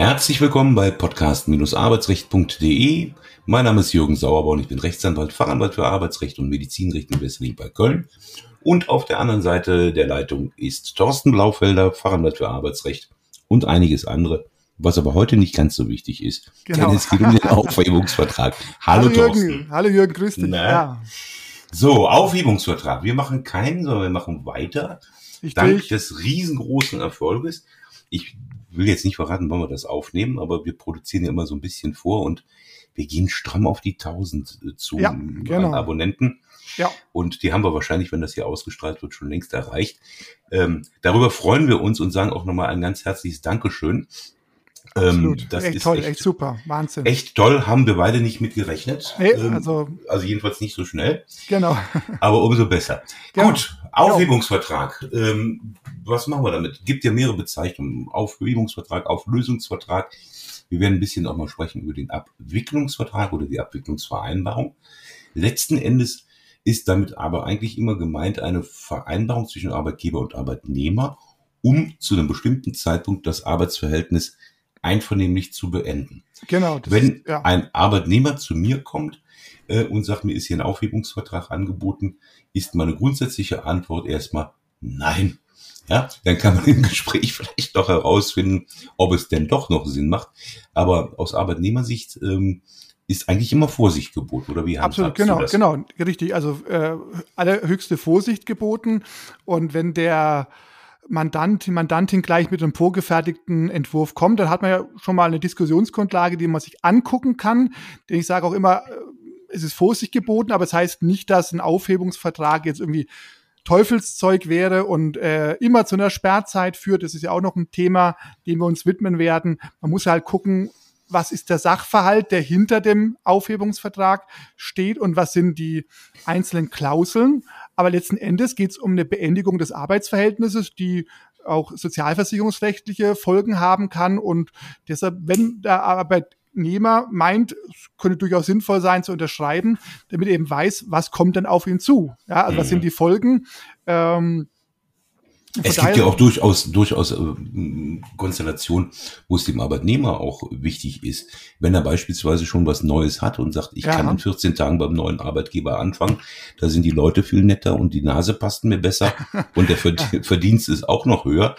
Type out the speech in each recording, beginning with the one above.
Herzlich willkommen bei podcast-arbeitsrecht.de. Mein Name ist Jürgen Sauerborn, ich bin Rechtsanwalt, Fachanwalt für Arbeitsrecht und Medizinrecht in Wesseling bei Köln. Und auf der anderen Seite der Leitung ist Thorsten Blaufelder, Fachanwalt für Arbeitsrecht und einiges andere, was aber heute nicht ganz so wichtig ist. Genau. Denn es geht um den Aufhebungsvertrag. Hallo, Hallo Thorsten. Jürgen. Hallo Jürgen, grüß dich. Ja. So, Aufhebungsvertrag. Wir machen keinen, sondern wir machen weiter. Ich Dank des riesengroßen Erfolges. Ich will jetzt nicht verraten, wann wir das aufnehmen, aber wir produzieren ja immer so ein bisschen vor und wir gehen stramm auf die 1000 äh, zu ja, genau. Abonnenten. Ja. Und die haben wir wahrscheinlich, wenn das hier ausgestrahlt wird, schon längst erreicht. Ähm, darüber freuen wir uns und sagen auch nochmal ein ganz herzliches Dankeschön. Ähm, Absolut. Ähm, das echt ist toll, echt, echt, super, Wahnsinn. Echt toll, haben wir beide nicht mit gerechnet. Nee, ähm, also, also jedenfalls nicht so schnell. Genau. Aber umso besser. Genau. Gut, Aufhebungsvertrag. Ähm, was machen wir damit? Gibt ja mehrere Bezeichnungen. Aufhebungsvertrag, Auflösungsvertrag. Wir werden ein bisschen auch mal sprechen über den Abwicklungsvertrag oder die Abwicklungsvereinbarung. Letzten Endes ist damit aber eigentlich immer gemeint eine Vereinbarung zwischen Arbeitgeber und Arbeitnehmer, um zu einem bestimmten Zeitpunkt das Arbeitsverhältnis einvernehmlich zu beenden. Genau. Wenn ist, ja. ein Arbeitnehmer zu mir kommt äh, und sagt, mir ist hier ein Aufhebungsvertrag angeboten, ist meine grundsätzliche Antwort erstmal nein. Ja, dann kann man im Gespräch vielleicht doch herausfinden, ob es denn doch noch Sinn macht. Aber aus Arbeitnehmersicht ähm, ist eigentlich immer Vorsicht geboten, oder wie Absolut, genau, genau, richtig. Also äh, allerhöchste Vorsicht geboten. Und wenn der Mandant, die Mandantin gleich mit einem vorgefertigten Entwurf kommt, dann hat man ja schon mal eine Diskussionsgrundlage, die man sich angucken kann. Denn ich sage auch immer, äh, es ist Vorsicht geboten, aber es heißt nicht, dass ein Aufhebungsvertrag jetzt irgendwie Teufelszeug wäre und äh, immer zu einer Sperrzeit führt. Das ist ja auch noch ein Thema, dem wir uns widmen werden. Man muss halt gucken, was ist der Sachverhalt, der hinter dem Aufhebungsvertrag steht und was sind die einzelnen Klauseln. Aber letzten Endes geht es um eine Beendigung des Arbeitsverhältnisses, die auch sozialversicherungsrechtliche Folgen haben kann. Und deshalb, wenn der Arbeitnehmer meint, es könnte durchaus sinnvoll sein zu unterschreiben, damit er eben weiß, was kommt dann auf ihn zu. Ja, also was sind mhm. die Folgen? Ähm, es gibt ja auch durchaus, durchaus äh, Konstellationen, wo es dem Arbeitnehmer auch wichtig ist, wenn er beispielsweise schon was Neues hat und sagt, ich ja. kann in 14 Tagen beim neuen Arbeitgeber anfangen, da sind die Leute viel netter und die Nase passt mir besser und der Verdienst ist auch noch höher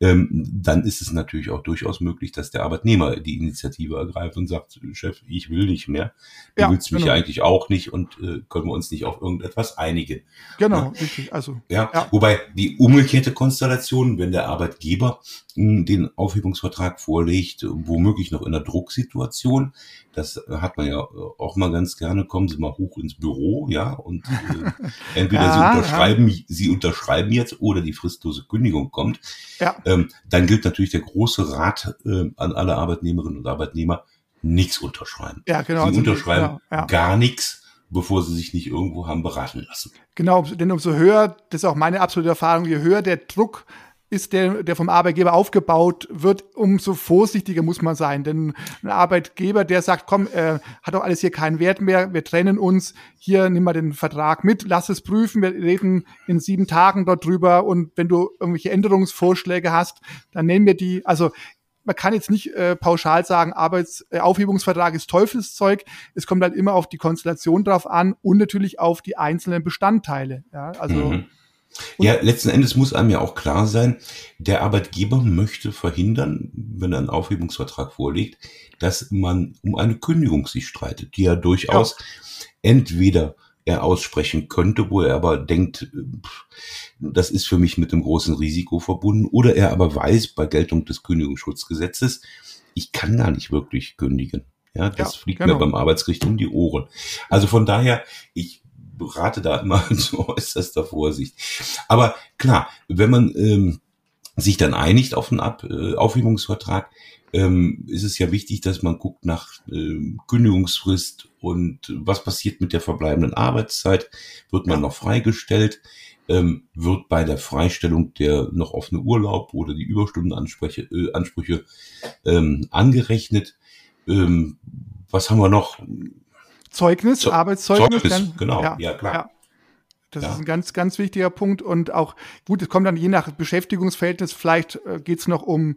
dann ist es natürlich auch durchaus möglich, dass der Arbeitnehmer die Initiative ergreift und sagt, Chef, ich will nicht mehr. Du ja, willst mich genau. eigentlich auch nicht und äh, können wir uns nicht auf irgendetwas einigen. Genau, ja? richtig. Also, ja, ja, wobei die umgekehrte Konstellation, wenn der Arbeitgeber hm, den Aufhebungsvertrag vorlegt, womöglich noch in einer Drucksituation, das hat man ja auch mal ganz gerne, kommen Sie mal hoch ins Büro, ja, und äh, entweder ja, Sie unterschreiben, ja. Sie unterschreiben jetzt oder die fristlose Kündigung kommt. Ja. Ähm, dann gilt natürlich der große Rat äh, an alle Arbeitnehmerinnen und Arbeitnehmer, nichts unterschreiben. Ja, genau. Sie also, unterschreiben ja, ja. gar nichts bevor sie sich nicht irgendwo haben beraten lassen. Genau, denn umso höher, das ist auch meine absolute Erfahrung, je höher der Druck ist der, der vom Arbeitgeber aufgebaut wird, umso vorsichtiger muss man sein. Denn ein Arbeitgeber, der sagt, komm, äh, hat doch alles hier keinen Wert mehr, wir trennen uns, hier nimm mal den Vertrag mit, lass es prüfen, wir reden in sieben Tagen dort drüber und wenn du irgendwelche Änderungsvorschläge hast, dann nennen wir die. Also man kann jetzt nicht äh, pauschal sagen, Arbeits äh, Aufhebungsvertrag ist Teufelszeug. Es kommt halt immer auf die Konstellation drauf an und natürlich auf die einzelnen Bestandteile. Ja, also mhm. Ja, letzten Endes muss einem ja auch klar sein, der Arbeitgeber möchte verhindern, wenn er einen Aufhebungsvertrag vorlegt, dass man um eine Kündigung sich streitet, die er durchaus ja. entweder er aussprechen könnte, wo er aber denkt, das ist für mich mit einem großen Risiko verbunden, oder er aber weiß bei Geltung des Kündigungsschutzgesetzes, ich kann gar nicht wirklich kündigen. Ja, das ja, fliegt genau. mir beim Arbeitsgericht um die Ohren. Also von daher, ich rate da immer zu äußerster Vorsicht. Aber klar, wenn man ähm, sich dann einigt auf einen Ab äh, Aufhebungsvertrag, ähm, ist es ja wichtig, dass man guckt nach äh, Kündigungsfrist und was passiert mit der verbleibenden Arbeitszeit. Wird man noch freigestellt? Ähm, wird bei der Freistellung der noch offene Urlaub oder die Überstundenansprüche äh, Ansprüche, ähm, angerechnet? Ähm, was haben wir noch? Zeugnis, Zo Arbeitszeugnis. Zeugnis, dann, genau, ja, ja klar. Ja. Das ja. ist ein ganz, ganz wichtiger Punkt. Und auch, gut, es kommt dann je nach Beschäftigungsverhältnis, vielleicht äh, geht es noch um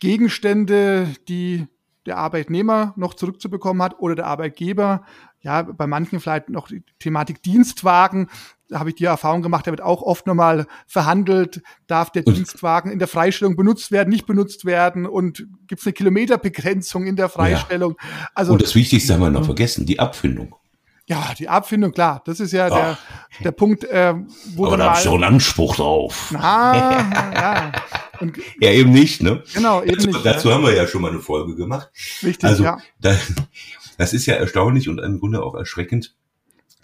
Gegenstände, die der Arbeitnehmer noch zurückzubekommen hat oder der Arbeitgeber. Ja, bei manchen vielleicht noch die Thematik Dienstwagen. Da habe ich die Erfahrung gemacht, da wird auch oft nochmal verhandelt, darf der Dienstwagen in der Freistellung benutzt werden, nicht benutzt werden und gibt es eine Kilometerbegrenzung in der Freistellung. Ja. Also, und das Wichtigste haben wir noch vergessen, die Abfindung. Ja, die Abfindung, klar. Das ist ja der, der Punkt, äh, wo Aber da habe ich doch einen Anspruch drauf. Na, ja. Und, ja, eben nicht, ne? Genau, eben dazu, nicht. Dazu ja. haben wir ja schon mal eine Folge gemacht. Richtig, also, ja. Da, das ist ja erstaunlich und im Grunde auch erschreckend,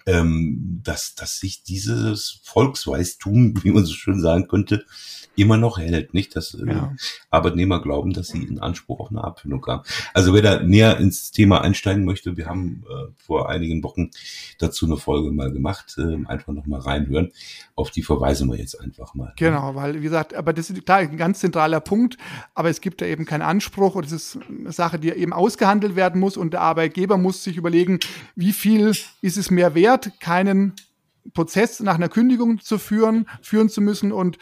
ähm, dass, dass sich dieses Volksweistum, wie man so schön sagen könnte, immer noch hält, nicht? Dass äh, ja. Arbeitnehmer glauben, dass sie einen Anspruch auf eine Abfindung haben. Also wer da näher ins Thema einsteigen möchte, wir haben äh, vor einigen Wochen dazu eine Folge mal gemacht, äh, einfach noch mal reinhören. Auf die verweisen wir jetzt einfach mal. Genau, weil wie gesagt, aber das ist klar ein ganz zentraler Punkt, aber es gibt da eben keinen Anspruch und es ist eine Sache, die eben ausgehandelt werden muss und der Arbeitgeber muss sich überlegen, wie viel ist es mehr wert, keinen Prozess nach einer Kündigung zu führen, führen zu müssen und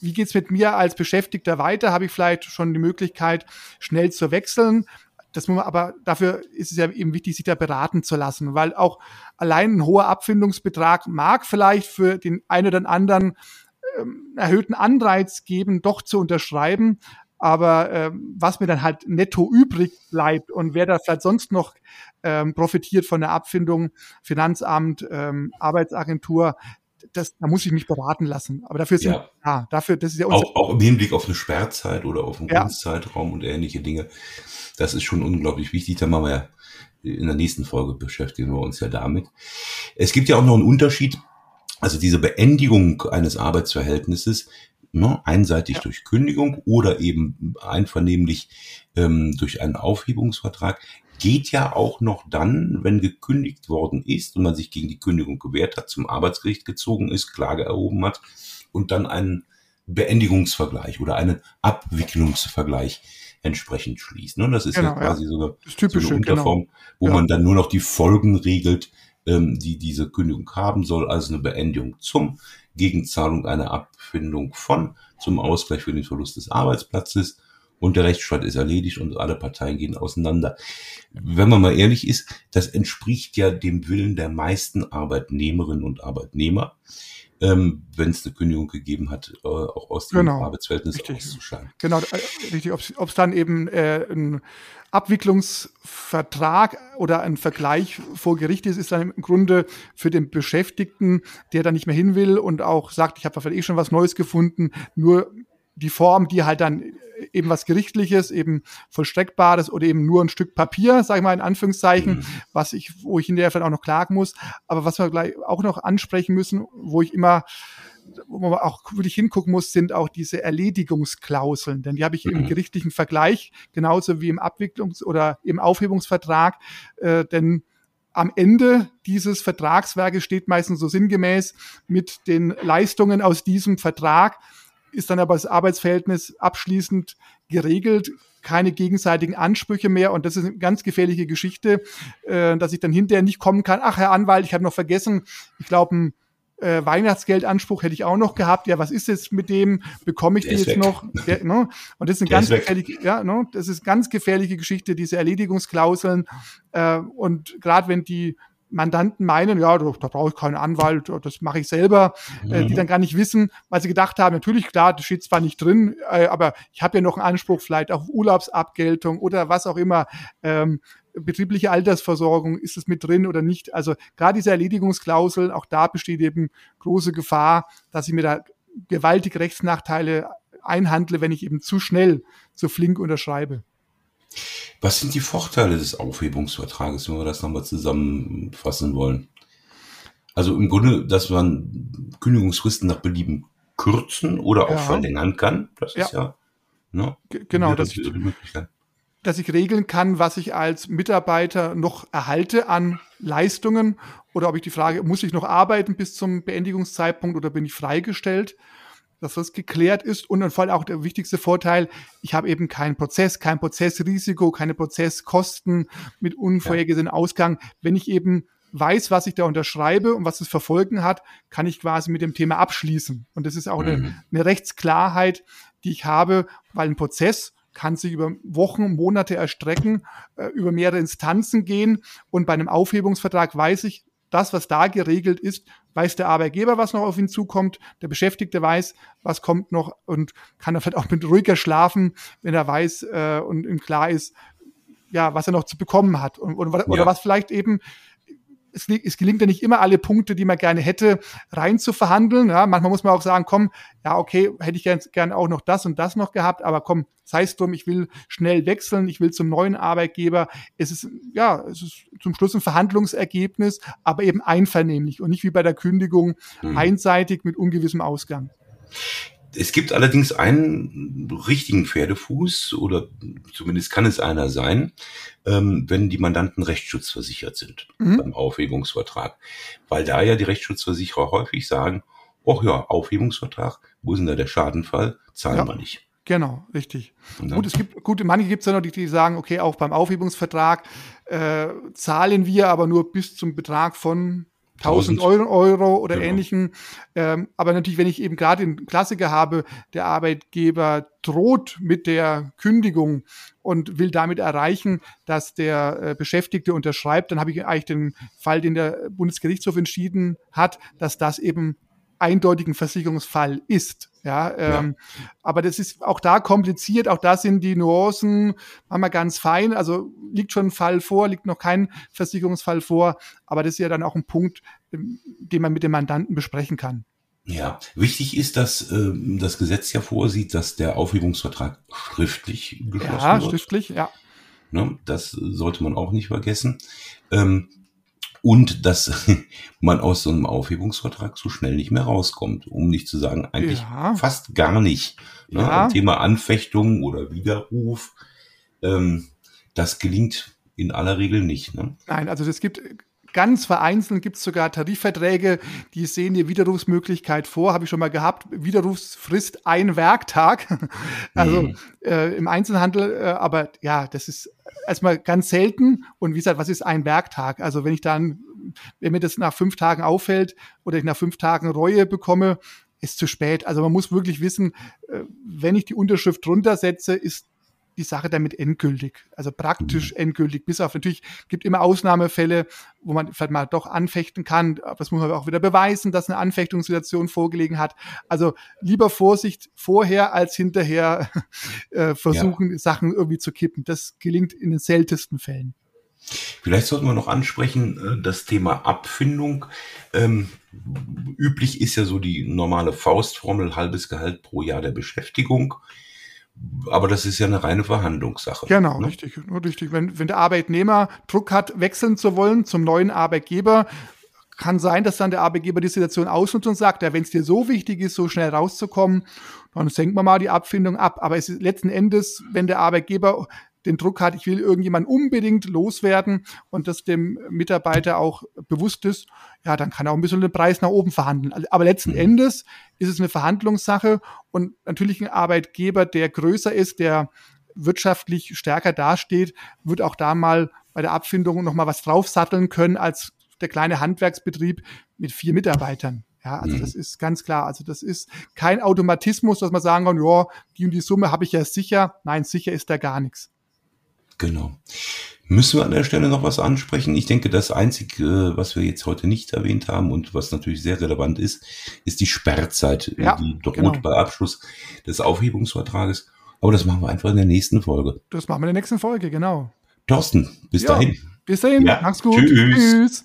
wie geht's mit mir als Beschäftigter weiter? Habe ich vielleicht schon die Möglichkeit, schnell zu wechseln? Das muss man, aber dafür ist es ja eben wichtig, sich da beraten zu lassen, weil auch allein ein hoher Abfindungsbetrag mag vielleicht für den einen oder anderen ähm, erhöhten Anreiz geben, doch zu unterschreiben. Aber ähm, was mir dann halt netto übrig bleibt und wer da vielleicht sonst noch ähm, profitiert von der Abfindung, Finanzamt, ähm, Arbeitsagentur, das, da muss ich mich beraten lassen. Aber dafür ist ja, ja dafür, das ist ja auch, auch im Hinblick auf eine Sperrzeit oder auf einen ja. Kunstzeitraum und ähnliche Dinge. Das ist schon unglaublich wichtig. Da machen wir ja in der nächsten Folge beschäftigen wir uns ja damit. Es gibt ja auch noch einen Unterschied. Also diese Beendigung eines Arbeitsverhältnisses, ne, einseitig ja. durch Kündigung oder eben einvernehmlich ähm, durch einen Aufhebungsvertrag, geht ja auch noch dann, wenn gekündigt worden ist und man sich gegen die Kündigung gewehrt hat, zum Arbeitsgericht gezogen ist, Klage erhoben hat und dann einen Beendigungsvergleich oder einen Abwicklungsvergleich entsprechend schließt. Ne? Das ist genau, ja quasi sogar typische, so eine Unterform, genau. wo ja. man dann nur noch die Folgen regelt, ähm, die diese Kündigung haben soll, also eine Beendigung zum Gegenzahlung einer Abfindung von, zum Ausgleich für den Verlust des Arbeitsplatzes und der Rechtsstreit ist erledigt und alle Parteien gehen auseinander. Wenn man mal ehrlich ist, das entspricht ja dem Willen der meisten Arbeitnehmerinnen und Arbeitnehmer, ähm, wenn es eine Kündigung gegeben hat, äh, auch aus dem genau. Arbeitsverhältnis richtig. auszuscheiden. Genau, äh, richtig. Ob es dann eben äh, ein Abwicklungsvertrag oder ein Vergleich vor Gericht ist, ist dann im Grunde für den Beschäftigten, der da nicht mehr hin will und auch sagt, ich habe vielleicht eh schon was Neues gefunden, nur die Form, die halt dann eben was Gerichtliches, eben Vollstreckbares oder eben nur ein Stück Papier, sag ich mal in Anführungszeichen, mhm. was ich, wo ich hinterher vielleicht auch noch klagen muss. Aber was wir gleich auch noch ansprechen müssen, wo ich immer wo man auch wirklich hingucken muss, sind auch diese Erledigungsklauseln. Denn die habe ich mhm. im gerichtlichen Vergleich, genauso wie im Abwicklungs- oder im Aufhebungsvertrag. Äh, denn am Ende dieses Vertragswerkes steht meistens so sinngemäß mit den Leistungen aus diesem Vertrag ist dann aber das Arbeitsverhältnis abschließend geregelt, keine gegenseitigen Ansprüche mehr und das ist eine ganz gefährliche Geschichte, äh, dass ich dann hinterher nicht kommen kann. Ach, Herr Anwalt, ich habe noch vergessen, ich glaube, ein äh, Weihnachtsgeldanspruch hätte ich auch noch gehabt. Ja, was ist jetzt mit dem? Bekomme ich Der die jetzt weg. noch? Der, ne? Und das ist eine Der ganz gefährliche, ja, ne? das ist ganz gefährliche Geschichte, diese Erledigungsklauseln. Äh, und gerade wenn die Mandanten meinen, ja, da, da brauche ich keinen Anwalt, das mache ich selber, mhm. äh, die mhm. dann gar nicht wissen, weil sie gedacht haben, natürlich, klar, das steht zwar nicht drin, äh, aber ich habe ja noch einen Anspruch vielleicht auf Urlaubsabgeltung oder was auch immer. Ähm, betriebliche Altersversorgung, ist es mit drin oder nicht? Also gerade diese Erledigungsklausel, auch da besteht eben große Gefahr, dass ich mir da gewaltige Rechtsnachteile einhandle, wenn ich eben zu schnell, zu flink unterschreibe. Was sind die Vorteile des Aufhebungsvertrages, wenn wir das nochmal zusammenfassen wollen? Also im Grunde, dass man Kündigungsfristen nach Belieben kürzen oder auch ja. verlängern kann. Das ja. ist ja ne, genau, dass ich, dass ich regeln kann, was ich als Mitarbeiter noch erhalte an Leistungen oder ob ich die Frage, muss ich noch arbeiten bis zum Beendigungszeitpunkt oder bin ich freigestellt? Dass das geklärt ist und vor allem auch der wichtigste Vorteil, ich habe eben keinen Prozess, kein Prozessrisiko, keine Prozesskosten mit unvorhergesehenen Ausgang. Wenn ich eben weiß, was ich da unterschreibe und was es für Folgen hat, kann ich quasi mit dem Thema abschließen. Und das ist auch mhm. eine, eine Rechtsklarheit, die ich habe, weil ein Prozess kann sich über Wochen, Monate erstrecken, äh, über mehrere Instanzen gehen. Und bei einem Aufhebungsvertrag weiß ich, das, was da geregelt ist, weiß der Arbeitgeber, was noch auf ihn zukommt, der Beschäftigte weiß, was kommt noch und kann dann vielleicht auch mit ruhiger schlafen, wenn er weiß äh, und ihm klar ist, ja, was er noch zu bekommen hat und, oder ja. was vielleicht eben es, es, gelingt ja nicht immer alle Punkte, die man gerne hätte, rein zu verhandeln. Ja, manchmal muss man auch sagen, komm, ja, okay, hätte ich gerne gern auch noch das und das noch gehabt, aber komm, sei es drum, ich will schnell wechseln, ich will zum neuen Arbeitgeber. Es ist, ja, es ist zum Schluss ein Verhandlungsergebnis, aber eben einvernehmlich und nicht wie bei der Kündigung hm. einseitig mit ungewissem Ausgang. Es gibt allerdings einen richtigen Pferdefuß, oder zumindest kann es einer sein, ähm, wenn die Mandanten rechtsschutzversichert sind mhm. beim Aufhebungsvertrag. Weil da ja die Rechtsschutzversicherer häufig sagen, ach ja, Aufhebungsvertrag, wo ist denn da der Schadenfall? Zahlen ja. wir nicht. Genau, richtig. Gut, es gibt gute, manche gibt es ja noch, die, die sagen, okay, auch beim Aufhebungsvertrag äh, zahlen wir aber nur bis zum Betrag von 1000 Euro, Euro oder genau. ähnlichen. Ähm, aber natürlich, wenn ich eben gerade den Klassiker habe, der Arbeitgeber droht mit der Kündigung und will damit erreichen, dass der äh, Beschäftigte unterschreibt, dann habe ich eigentlich den Fall, den der Bundesgerichtshof entschieden hat, dass das eben eindeutigen Versicherungsfall ist. Ja, ähm, ja, aber das ist auch da kompliziert. Auch da sind die Nuancen manchmal ganz fein. Also liegt schon ein Fall vor, liegt noch kein Versicherungsfall vor. Aber das ist ja dann auch ein Punkt, ähm, den man mit dem Mandanten besprechen kann. Ja, wichtig ist, dass äh, das Gesetz ja vorsieht, dass der Aufhebungsvertrag schriftlich geschlossen ja, wird. Ja, schriftlich, ja. Ne, das sollte man auch nicht vergessen. Ähm, und dass man aus so einem Aufhebungsvertrag so schnell nicht mehr rauskommt, um nicht zu sagen, eigentlich ja. fast gar nicht. Ne? Ja. Thema Anfechtung oder Widerruf, ähm, das gelingt in aller Regel nicht. Ne? Nein, also es gibt ganz vereinzelt gibt es sogar Tarifverträge, die sehen die Widerrufsmöglichkeit vor, habe ich schon mal gehabt. Widerrufsfrist ein Werktag. also mhm. äh, im Einzelhandel, äh, aber ja, das ist erstmal ganz selten. Und wie gesagt, was ist ein Werktag? Also wenn ich dann, wenn mir das nach fünf Tagen auffällt oder ich nach fünf Tagen Reue bekomme, ist zu spät. Also man muss wirklich wissen, äh, wenn ich die Unterschrift drunter setze, ist die Sache damit endgültig, also praktisch mhm. endgültig, bis auf natürlich gibt immer Ausnahmefälle, wo man vielleicht mal doch anfechten kann, aber das muss man auch wieder beweisen, dass eine Anfechtungssituation vorgelegen hat. Also lieber Vorsicht vorher als hinterher äh, versuchen, ja. Sachen irgendwie zu kippen. Das gelingt in den seltensten Fällen. Vielleicht sollten wir noch ansprechen, äh, das Thema Abfindung. Ähm, üblich ist ja so die normale Faustformel, halbes Gehalt pro Jahr der Beschäftigung. Aber das ist ja eine reine Verhandlungssache. Genau, ne? richtig, nur richtig. Wenn, wenn der Arbeitnehmer Druck hat, wechseln zu wollen zum neuen Arbeitgeber, kann sein, dass dann der Arbeitgeber die Situation ausnutzt und sagt, ja, wenn es dir so wichtig ist, so schnell rauszukommen, dann senken wir mal die Abfindung ab. Aber es ist letzten Endes, wenn der Arbeitgeber den Druck hat, ich will irgendjemand unbedingt loswerden und das dem Mitarbeiter auch bewusst ist, ja, dann kann er auch ein bisschen den Preis nach oben verhandeln. Also, aber letzten mhm. Endes ist es eine Verhandlungssache und natürlich ein Arbeitgeber, der größer ist, der wirtschaftlich stärker dasteht, wird auch da mal bei der Abfindung noch mal was draufsatteln können als der kleine Handwerksbetrieb mit vier Mitarbeitern. Ja, also mhm. das ist ganz klar. Also das ist kein Automatismus, dass man sagen kann, ja, die und die Summe habe ich ja sicher. Nein, sicher ist da gar nichts. Genau. Müssen wir an der Stelle noch was ansprechen? Ich denke, das Einzige, was wir jetzt heute nicht erwähnt haben und was natürlich sehr relevant ist, ist die Sperrzeit, ja, die droht genau. bei Abschluss des Aufhebungsvertrages. Aber das machen wir einfach in der nächsten Folge. Das machen wir in der nächsten Folge, genau. Thorsten, bis ja, dahin. Bis dahin, ja, mach's gut. Tschüss. Tschüss.